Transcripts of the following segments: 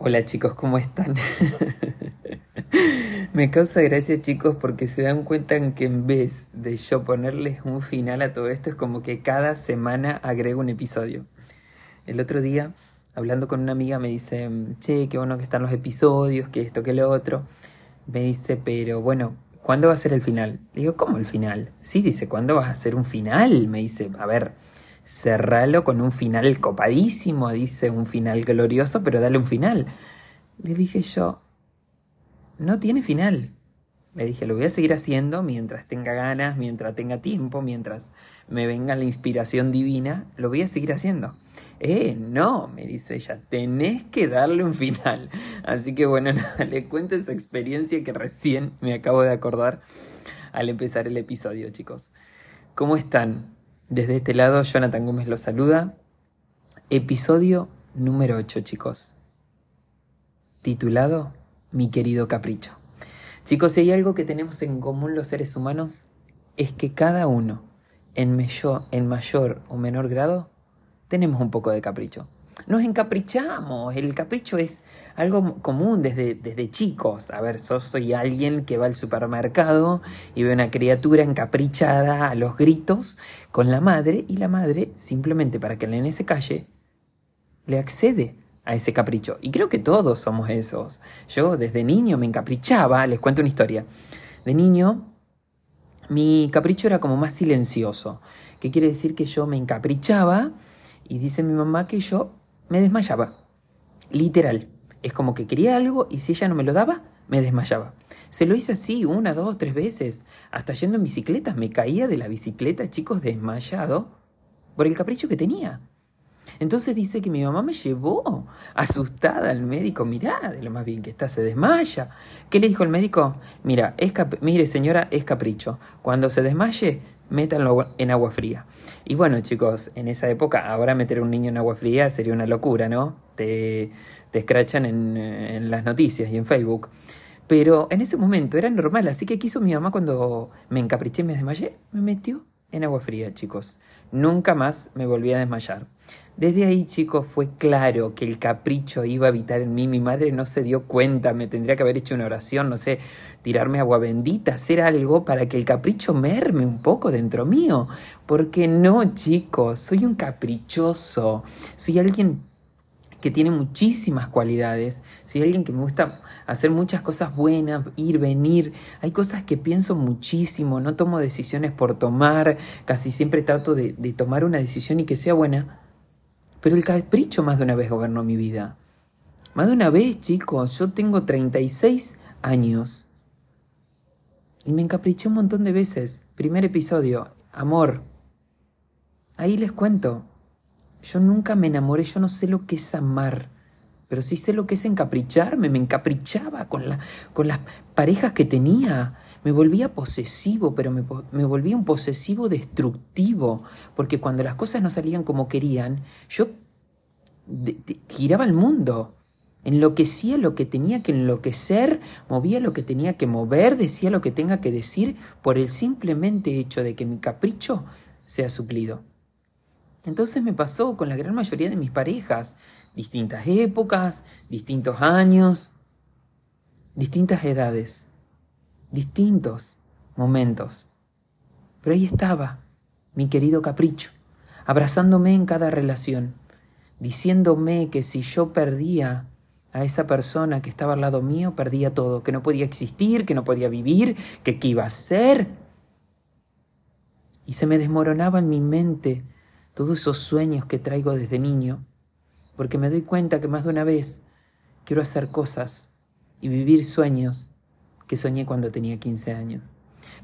Hola chicos, ¿cómo están? Me causa gracia chicos porque se dan cuenta en que en vez de yo ponerles un final a todo esto es como que cada semana agrego un episodio. El otro día, hablando con una amiga, me dice, che, qué bueno que están los episodios, que esto, que lo otro. Me dice, pero bueno, ¿cuándo va a ser el final? Le digo, ¿cómo el final? Sí, dice, ¿cuándo vas a hacer un final? Me dice, a ver, cerralo con un final copadísimo, dice un final glorioso, pero dale un final. Le dije yo, no tiene final. Le dije, lo voy a seguir haciendo mientras tenga ganas, mientras tenga tiempo, mientras me venga la inspiración divina, lo voy a seguir haciendo. Eh, no, me dice ella, tenés que darle un final. Así que bueno, nada, le cuento esa experiencia que recién me acabo de acordar al empezar el episodio, chicos. ¿Cómo están? Desde este lado, Jonathan Gómez los saluda. Episodio número 8, chicos. Titulado Mi querido capricho. Chicos, si hay algo que tenemos en común los seres humanos, es que cada uno, en mayor, en mayor o menor grado, tenemos un poco de capricho nos encaprichamos. El capricho es algo común desde, desde chicos. A ver, yo soy alguien que va al supermercado y ve una criatura encaprichada a los gritos con la madre y la madre, simplemente para que el nene se calle, le accede a ese capricho. Y creo que todos somos esos. Yo desde niño me encaprichaba, les cuento una historia. De niño, mi capricho era como más silencioso. ¿Qué quiere decir que yo me encaprichaba? Y dice mi mamá que yo me desmayaba. Literal. Es como que quería algo y si ella no me lo daba, me desmayaba. Se lo hice así una, dos, tres veces. Hasta yendo en bicicleta. Me caía de la bicicleta, chicos, desmayado por el capricho que tenía. Entonces dice que mi mamá me llevó asustada al médico. Mirá, de lo más bien que está, se desmaya. ¿Qué le dijo el médico? Mira, es mire señora, es capricho. Cuando se desmaye, métanlo en agua fría. Y bueno, chicos, en esa época, ahora meter a un niño en agua fría sería una locura, ¿no? Te, te escrachan en, en las noticias y en Facebook. Pero en ese momento era normal, así que quiso mi mamá cuando me encapriché y me desmayé, me metió en agua fría, chicos. Nunca más me volví a desmayar. Desde ahí, chicos, fue claro que el capricho iba a habitar en mí. Mi madre no se dio cuenta, me tendría que haber hecho una oración, no sé, tirarme agua bendita, hacer algo para que el capricho merme un poco dentro mío. Porque no, chicos, soy un caprichoso, soy alguien que tiene muchísimas cualidades. Soy alguien que me gusta hacer muchas cosas buenas, ir, venir. Hay cosas que pienso muchísimo, no tomo decisiones por tomar, casi siempre trato de, de tomar una decisión y que sea buena pero el capricho más de una vez gobernó mi vida. Más de una vez, chicos, yo tengo 36 años. Y me encapriché un montón de veces. Primer episodio, amor. Ahí les cuento. Yo nunca me enamoré, yo no sé lo que es amar. Pero sí sé lo que es encapricharme, me encaprichaba con, con las parejas que tenía. Me volvía posesivo, pero me, me, volvía un posesivo destructivo, porque cuando las cosas no salían como querían, yo giraba el mundo, enloquecía lo que tenía que enloquecer, movía lo que tenía que mover, decía lo que tenga que decir, por el simplemente hecho de que mi capricho sea suplido. Entonces me pasó con la gran mayoría de mis parejas, distintas épocas, distintos años, distintas edades distintos momentos. Pero ahí estaba, mi querido capricho, abrazándome en cada relación, diciéndome que si yo perdía a esa persona que estaba al lado mío, perdía todo, que no podía existir, que no podía vivir, que qué iba a ser. Y se me desmoronaba en mi mente todos esos sueños que traigo desde niño, porque me doy cuenta que más de una vez quiero hacer cosas y vivir sueños que soñé cuando tenía 15 años.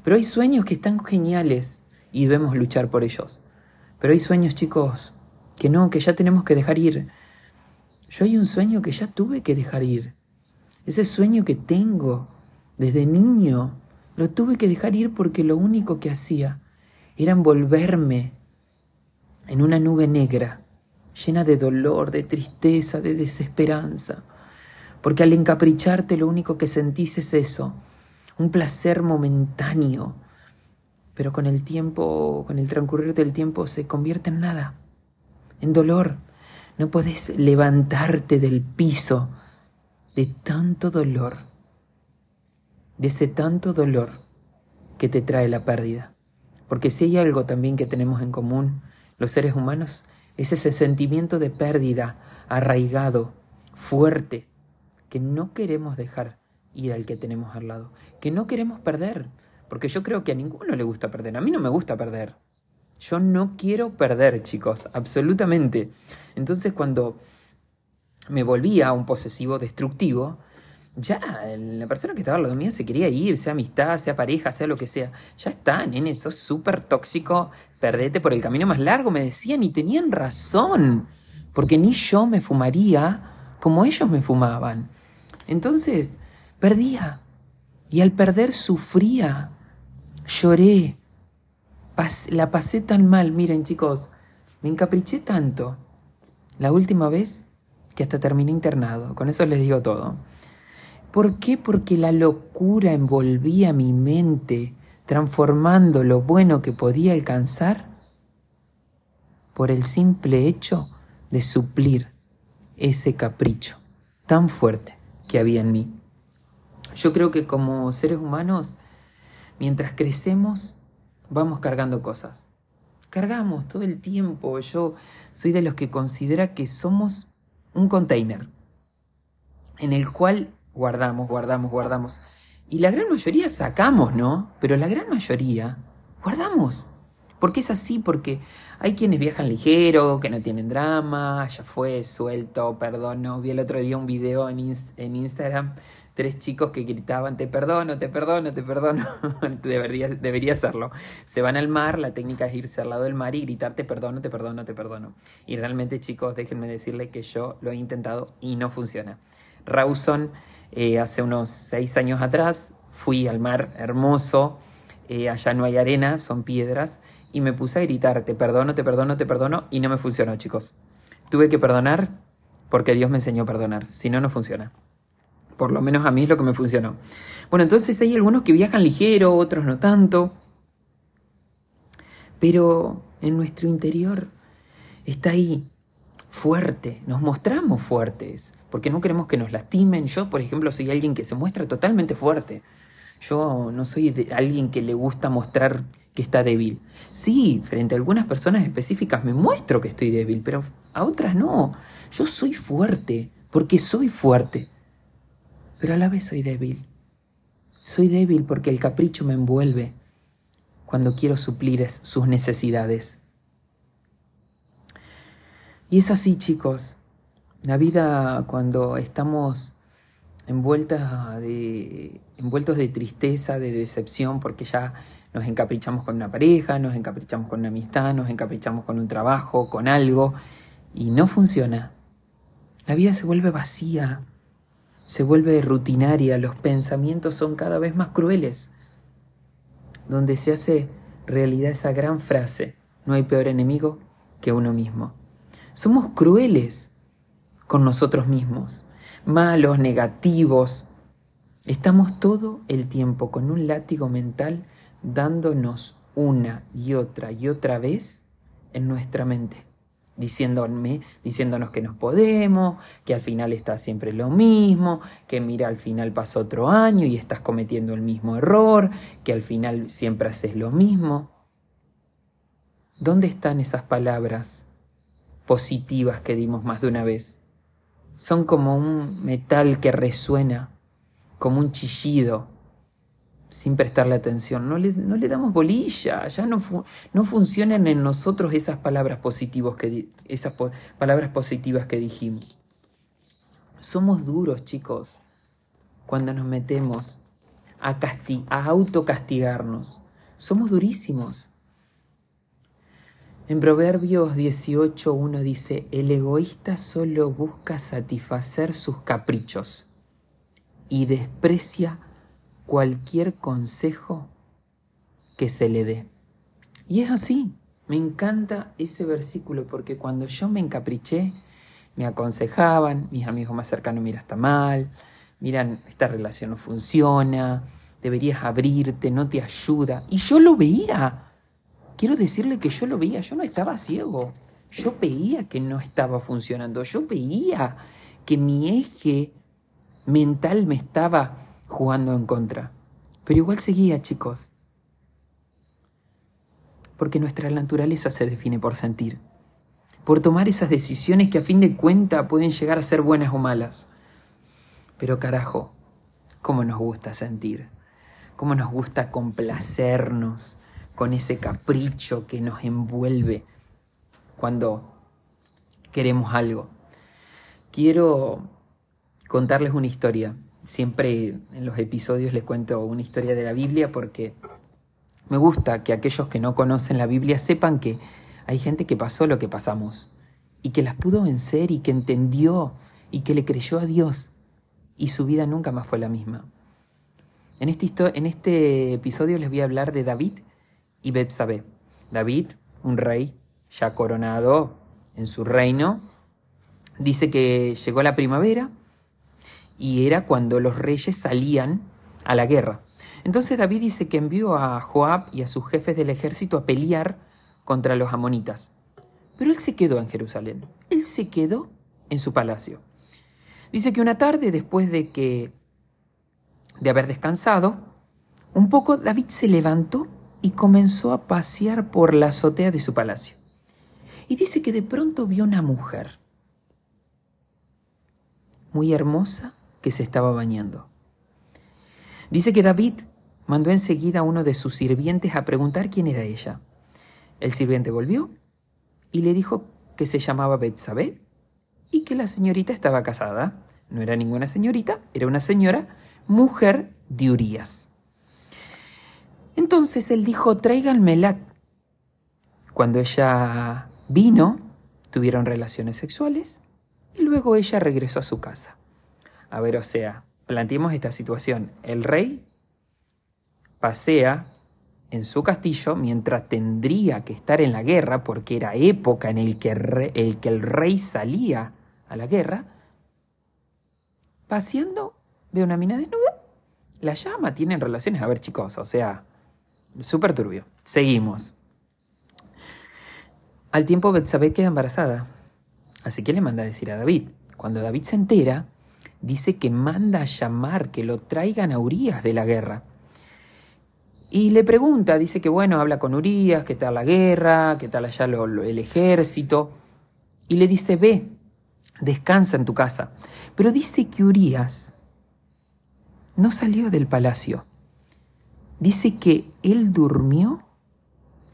Pero hay sueños que están geniales y debemos luchar por ellos. Pero hay sueños, chicos, que no, que ya tenemos que dejar ir. Yo hay un sueño que ya tuve que dejar ir. Ese sueño que tengo desde niño, lo tuve que dejar ir porque lo único que hacía era envolverme en una nube negra, llena de dolor, de tristeza, de desesperanza porque al encapricharte lo único que sentís es eso, un placer momentáneo, pero con el tiempo, con el transcurrir del tiempo se convierte en nada, en dolor. No podés levantarte del piso de tanto dolor, de ese tanto dolor que te trae la pérdida. Porque si hay algo también que tenemos en común los seres humanos, es ese sentimiento de pérdida arraigado, fuerte, que no queremos dejar ir al que tenemos al lado, que no queremos perder, porque yo creo que a ninguno le gusta perder, a mí no me gusta perder. Yo no quiero perder, chicos, absolutamente. Entonces cuando me volvía un posesivo destructivo, ya la persona que estaba al lado mío se quería ir, sea amistad, sea pareja, sea lo que sea. Ya está, nene, sos súper tóxico, perdete por el camino más largo, me decían y tenían razón, porque ni yo me fumaría como ellos me fumaban. Entonces, perdía. Y al perder sufría, lloré, la pasé tan mal, miren chicos, me encapriché tanto la última vez que hasta terminé internado, con eso les digo todo. ¿Por qué? Porque la locura envolvía mi mente, transformando lo bueno que podía alcanzar por el simple hecho de suplir ese capricho tan fuerte que había en mí. Yo creo que como seres humanos, mientras crecemos, vamos cargando cosas. Cargamos todo el tiempo. Yo soy de los que considera que somos un container en el cual guardamos, guardamos, guardamos. Y la gran mayoría sacamos, ¿no? Pero la gran mayoría guardamos. Porque es así, porque hay quienes viajan ligero, que no tienen drama, ya fue, suelto, perdón, no. Vi el otro día un video en, en Instagram tres chicos que gritaban, te perdono, te perdono, te perdono. debería, debería hacerlo. Se van al mar, la técnica es irse al lado del mar y gritar, te perdono, te perdono, te perdono. Y realmente chicos, déjenme decirles que yo lo he intentado y no funciona. Rawson, eh, hace unos seis años atrás, fui al mar hermoso, eh, allá no hay arena, son piedras, y me puse a gritar, te perdono, te perdono, te perdono, y no me funcionó chicos. Tuve que perdonar porque Dios me enseñó a perdonar, si no, no funciona. Por lo menos a mí es lo que me funcionó. Bueno, entonces hay algunos que viajan ligero, otros no tanto. Pero en nuestro interior está ahí fuerte, nos mostramos fuertes, porque no queremos que nos lastimen. Yo, por ejemplo, soy alguien que se muestra totalmente fuerte. Yo no soy de alguien que le gusta mostrar que está débil. Sí, frente a algunas personas específicas me muestro que estoy débil, pero a otras no. Yo soy fuerte, porque soy fuerte pero a la vez soy débil. Soy débil porque el capricho me envuelve cuando quiero suplir sus necesidades. Y es así, chicos. La vida cuando estamos envueltas de, envueltos de tristeza, de decepción, porque ya nos encaprichamos con una pareja, nos encaprichamos con una amistad, nos encaprichamos con un trabajo, con algo, y no funciona. La vida se vuelve vacía, se vuelve rutinaria, los pensamientos son cada vez más crueles, donde se hace realidad esa gran frase, no hay peor enemigo que uno mismo. Somos crueles con nosotros mismos, malos, negativos. Estamos todo el tiempo con un látigo mental dándonos una y otra y otra vez en nuestra mente diciéndome, diciéndonos que nos podemos, que al final está siempre lo mismo, que mira, al final pasó otro año y estás cometiendo el mismo error, que al final siempre haces lo mismo. ¿Dónde están esas palabras positivas que dimos más de una vez? Son como un metal que resuena, como un chillido sin prestarle atención. No le, no le damos bolilla, ya no, no funcionan en nosotros esas palabras, positivas que, esas palabras positivas que dijimos. Somos duros, chicos, cuando nos metemos a, a autocastigarnos. Somos durísimos. En Proverbios 18.1 dice, el egoísta solo busca satisfacer sus caprichos y desprecia cualquier consejo que se le dé. Y es así, me encanta ese versículo porque cuando yo me encapriché, me aconsejaban, mis amigos más cercanos, mira, está mal, miran, esta relación no funciona, deberías abrirte, no te ayuda. Y yo lo veía. Quiero decirle que yo lo veía, yo no estaba ciego. Yo veía que no estaba funcionando, yo veía que mi eje mental me estaba jugando en contra. Pero igual seguía, chicos. Porque nuestra naturaleza se define por sentir, por tomar esas decisiones que a fin de cuenta pueden llegar a ser buenas o malas. Pero carajo, cómo nos gusta sentir, cómo nos gusta complacernos con ese capricho que nos envuelve cuando queremos algo. Quiero contarles una historia. Siempre en los episodios les cuento una historia de la Biblia porque me gusta que aquellos que no conocen la Biblia sepan que hay gente que pasó lo que pasamos y que las pudo vencer y que entendió y que le creyó a Dios y su vida nunca más fue la misma. En este, este episodio les voy a hablar de David y Betsabé. David, un rey ya coronado en su reino, dice que llegó la primavera y era cuando los reyes salían a la guerra. Entonces David dice que envió a Joab y a sus jefes del ejército a pelear contra los amonitas. Pero él se quedó en Jerusalén. Él se quedó en su palacio. Dice que una tarde, después de que de haber descansado, un poco David se levantó y comenzó a pasear por la azotea de su palacio. Y dice que de pronto vio una mujer muy hermosa que se estaba bañando. Dice que David mandó enseguida a uno de sus sirvientes a preguntar quién era ella. El sirviente volvió y le dijo que se llamaba Betsabé y que la señorita estaba casada. No era ninguna señorita, era una señora, mujer de Urías. Entonces él dijo, tráiganmela. Cuando ella vino, tuvieron relaciones sexuales y luego ella regresó a su casa. A ver, o sea, planteemos esta situación. El rey pasea en su castillo mientras tendría que estar en la guerra, porque era época en el que, el, que el rey salía a la guerra, paseando, ve una mina desnuda, la llama, tienen relaciones. A ver, chicos, o sea, súper turbio. Seguimos. Al tiempo Betsabé queda embarazada, así que le manda a decir a David. Cuando David se entera, dice que manda a llamar, que lo traigan a Urias de la guerra. Y le pregunta, dice que bueno, habla con Urias, qué tal la guerra, qué tal allá el ejército. Y le dice, ve, descansa en tu casa. Pero dice que Urias no salió del palacio. Dice que él durmió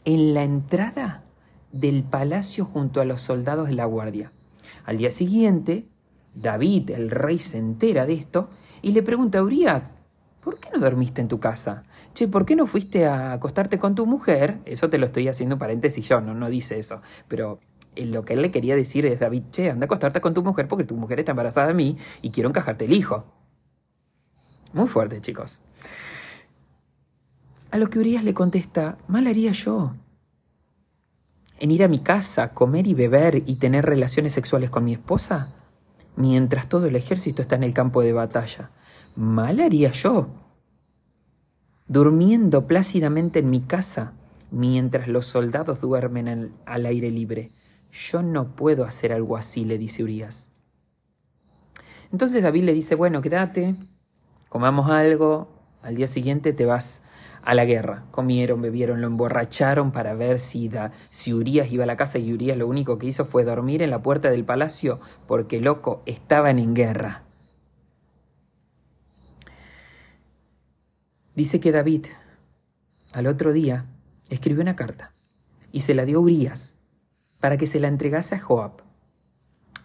en la entrada del palacio junto a los soldados de la guardia. Al día siguiente, David, el rey, se entera de esto y le pregunta a Urias, ¿por qué no dormiste en tu casa? Che, ¿por qué no fuiste a acostarte con tu mujer? Eso te lo estoy haciendo paréntesis yo, no, no dice eso. Pero eh, lo que él le quería decir es, David, che, anda a acostarte con tu mujer porque tu mujer está embarazada de mí y quiero encajarte el hijo. Muy fuerte, chicos. A lo que Urias le contesta, mal haría yo en ir a mi casa, comer y beber y tener relaciones sexuales con mi esposa? Mientras todo el ejército está en el campo de batalla. Mal haría yo. Durmiendo plácidamente en mi casa, mientras los soldados duermen al, aire libre. Yo no puedo hacer algo así, le dice Urias. Entonces David le dice, bueno, quédate, comamos algo, al día siguiente te vas a la guerra. Comieron, bebieron, lo emborracharon para ver si, da, si Urias iba a la casa y Urias lo único que hizo fue dormir en la puerta del palacio porque loco estaban en guerra. Dice que David al otro día escribió una carta y se la dio a Urias para que se la entregase a Joab.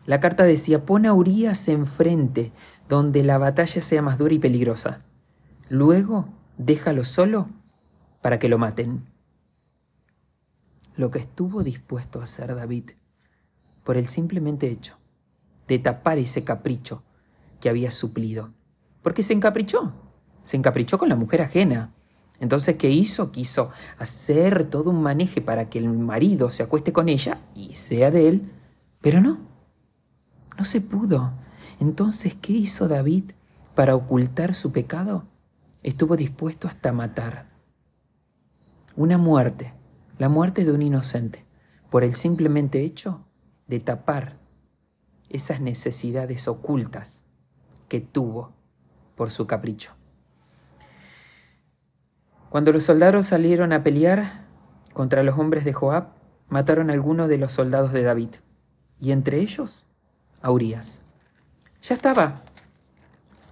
La carta decía, pon a Urias enfrente donde la batalla sea más dura y peligrosa. Luego déjalo solo para que lo maten. Lo que estuvo dispuesto a hacer David por el simplemente hecho de tapar ese capricho que había suplido. Porque se encaprichó, se encaprichó con la mujer ajena. Entonces, ¿qué hizo? Quiso hacer todo un maneje para que el marido se acueste con ella y sea de él, pero no, no se pudo. Entonces, ¿qué hizo David para ocultar su pecado? Estuvo dispuesto hasta matar. Una muerte, la muerte de un inocente, por el simplemente hecho de tapar esas necesidades ocultas que tuvo por su capricho. Cuando los soldados salieron a pelear contra los hombres de Joab, mataron a algunos de los soldados de David, y entre ellos a Urias. Ya estaba,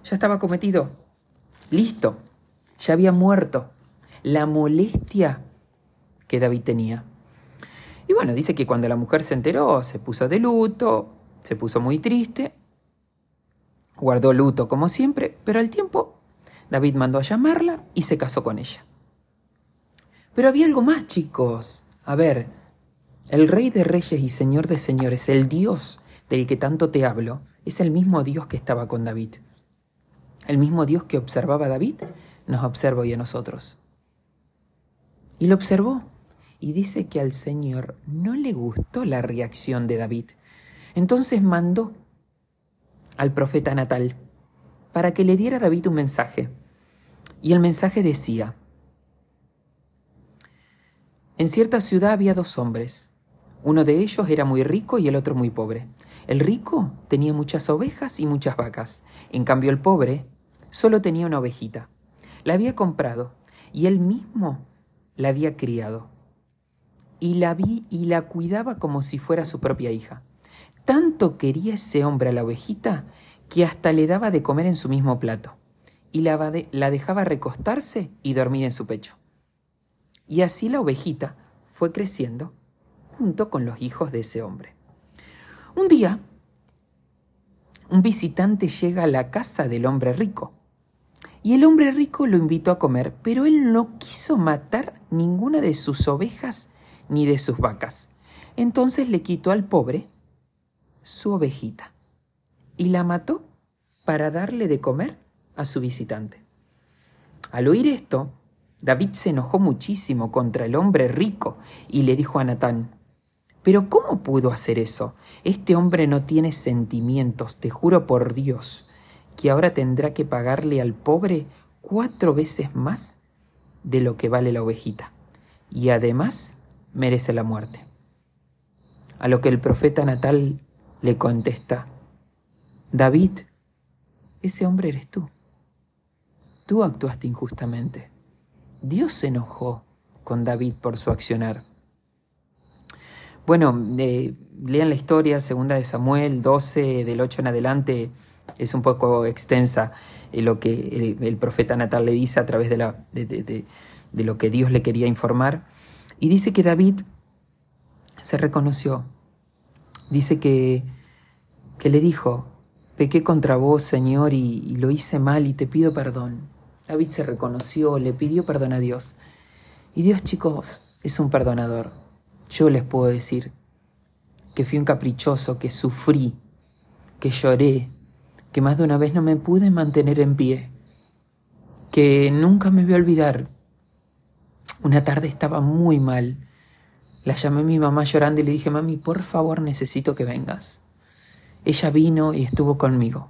ya estaba cometido, listo, ya había muerto. La molestia que David tenía. Y bueno, dice que cuando la mujer se enteró, se puso de luto, se puso muy triste, guardó luto como siempre, pero al tiempo David mandó a llamarla y se casó con ella. Pero había algo más, chicos. A ver, el rey de reyes y señor de señores, el Dios del que tanto te hablo, es el mismo Dios que estaba con David. El mismo Dios que observaba a David nos observa hoy a nosotros. Y lo observó. Y dice que al Señor no le gustó la reacción de David. Entonces mandó al profeta Natal para que le diera a David un mensaje. Y el mensaje decía, en cierta ciudad había dos hombres. Uno de ellos era muy rico y el otro muy pobre. El rico tenía muchas ovejas y muchas vacas. En cambio el pobre solo tenía una ovejita. La había comprado y él mismo la había criado. Y la vi y la cuidaba como si fuera su propia hija. Tanto quería ese hombre a la ovejita que hasta le daba de comer en su mismo plato y la, la dejaba recostarse y dormir en su pecho. Y así la ovejita fue creciendo junto con los hijos de ese hombre. Un día, un visitante llega a la casa del hombre rico y el hombre rico lo invitó a comer, pero él no quiso matar ninguna de sus ovejas ni de sus vacas. Entonces le quitó al pobre su ovejita y la mató para darle de comer a su visitante. Al oír esto, David se enojó muchísimo contra el hombre rico y le dijo a Natán, pero ¿cómo pudo hacer eso? Este hombre no tiene sentimientos, te juro por Dios que ahora tendrá que pagarle al pobre cuatro veces más de lo que vale la ovejita, y además merece la muerte. A lo que el profeta Natal le contesta, David, ese hombre eres tú. Tú actuaste injustamente. Dios se enojó con David por su accionar. Bueno, eh, lean la historia, segunda de Samuel 12, del 8 en adelante, es un poco extensa eh, lo que el, profeta Natal le dice a través de, lo que Dios le quería informar. Y dice que David se reconoció. Dice que, que le dijo, pequé contra vos, Señor, y, y lo hice mal y te pido perdón. David se reconoció, le pidió perdón a Dios. Y Dios, chicos, es un perdonador. Yo les puedo decir que fui un caprichoso, que sufrí, que lloré, que más de una vez no me pude mantener en pie, que nunca me voy a olvidar. Una tarde estaba muy mal. La llamé a mi mamá llorando y le dije, mami, por favor necesito que vengas. Ella vino y estuvo conmigo.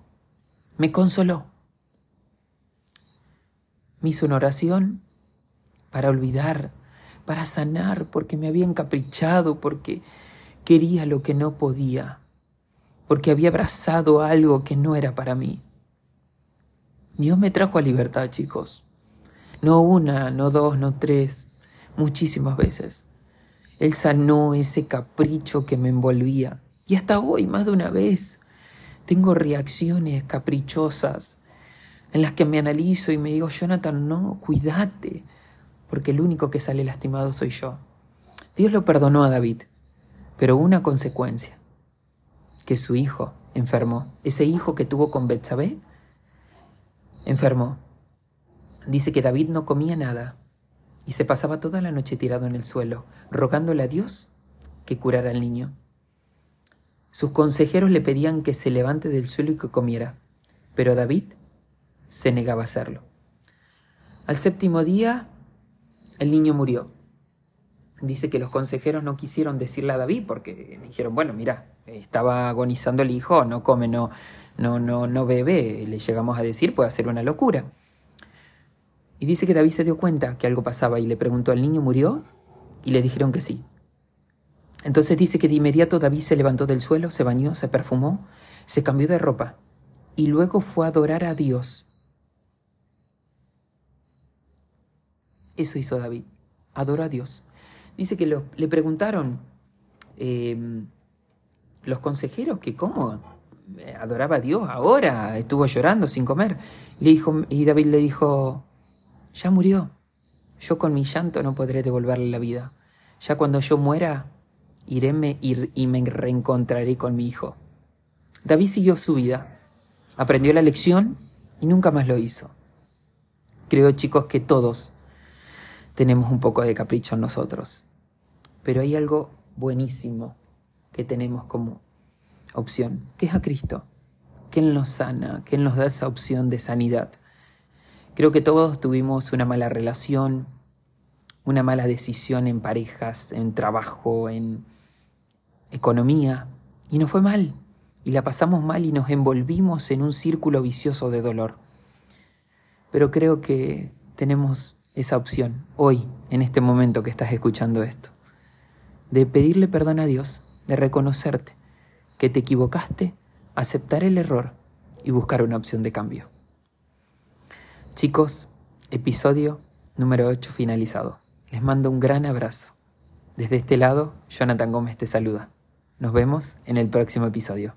Me consoló. Me hizo una oración para olvidar, para sanar, porque me había encaprichado, porque quería lo que no podía porque había abrazado algo que no era para mí. Dios me trajo a libertad, chicos. No una, no dos, no tres, muchísimas veces. Él sanó ese capricho que me envolvía. Y hasta hoy, más de una vez, tengo reacciones caprichosas en las que me analizo y me digo, Jonathan, no, cuídate, porque el único que sale lastimado soy yo. Dios lo perdonó a David, pero una consecuencia que su hijo enfermó. Ese hijo que tuvo con Betsabé enfermó. Dice que David no comía nada y se pasaba toda la noche tirado en el suelo, rogándole a Dios que curara al niño. Sus consejeros le pedían que se levante del suelo y que comiera, pero David se negaba a hacerlo. Al séptimo día, el niño murió dice que los consejeros no quisieron decirle a David porque dijeron, bueno, mira, estaba agonizando el hijo, no come, no, no, no, no bebe, le llegamos a decir, puede hacer una locura. Y dice que David se dio cuenta que algo pasaba y le preguntó al niño, ¿murió? Y le dijeron que sí. Entonces dice que de inmediato David se levantó del suelo, se bañó, se perfumó, se cambió de ropa y luego fue a adorar a Dios. Eso hizo David, adoró a Dios. Dice que le preguntaron em, los consejeros que cómo adoraba a Dios ahora, estuvo llorando sin comer. Le dijo, y David le dijo, ya murió. Yo con mi llanto no podré devolverle la vida. Ya cuando yo muera, iréme y me reencontraré con mi hijo. David siguió su vida, aprendió la lección y nunca más lo hizo. Creo, chicos, que todos tenemos un poco de capricho en nosotros. Pero hay algo buenísimo que tenemos como opción, que es a Cristo, que Él nos sana, que Él nos da esa opción de sanidad. Creo que todos tuvimos una mala relación, una mala decisión en parejas, en trabajo, en economía, y nos fue mal, y la pasamos mal y nos envolvimos en un círculo vicioso de dolor. Pero creo que tenemos esa opción hoy, en este momento que estás escuchando esto, de pedirle perdón a Dios, de reconocerte, que te equivocaste, aceptar el error y buscar una opción de cambio. Chicos, episodio número 8 finalizado. Les mando un gran abrazo. Desde este lado, Jonathan Gómez te saluda. Nos vemos en el próximo episodio.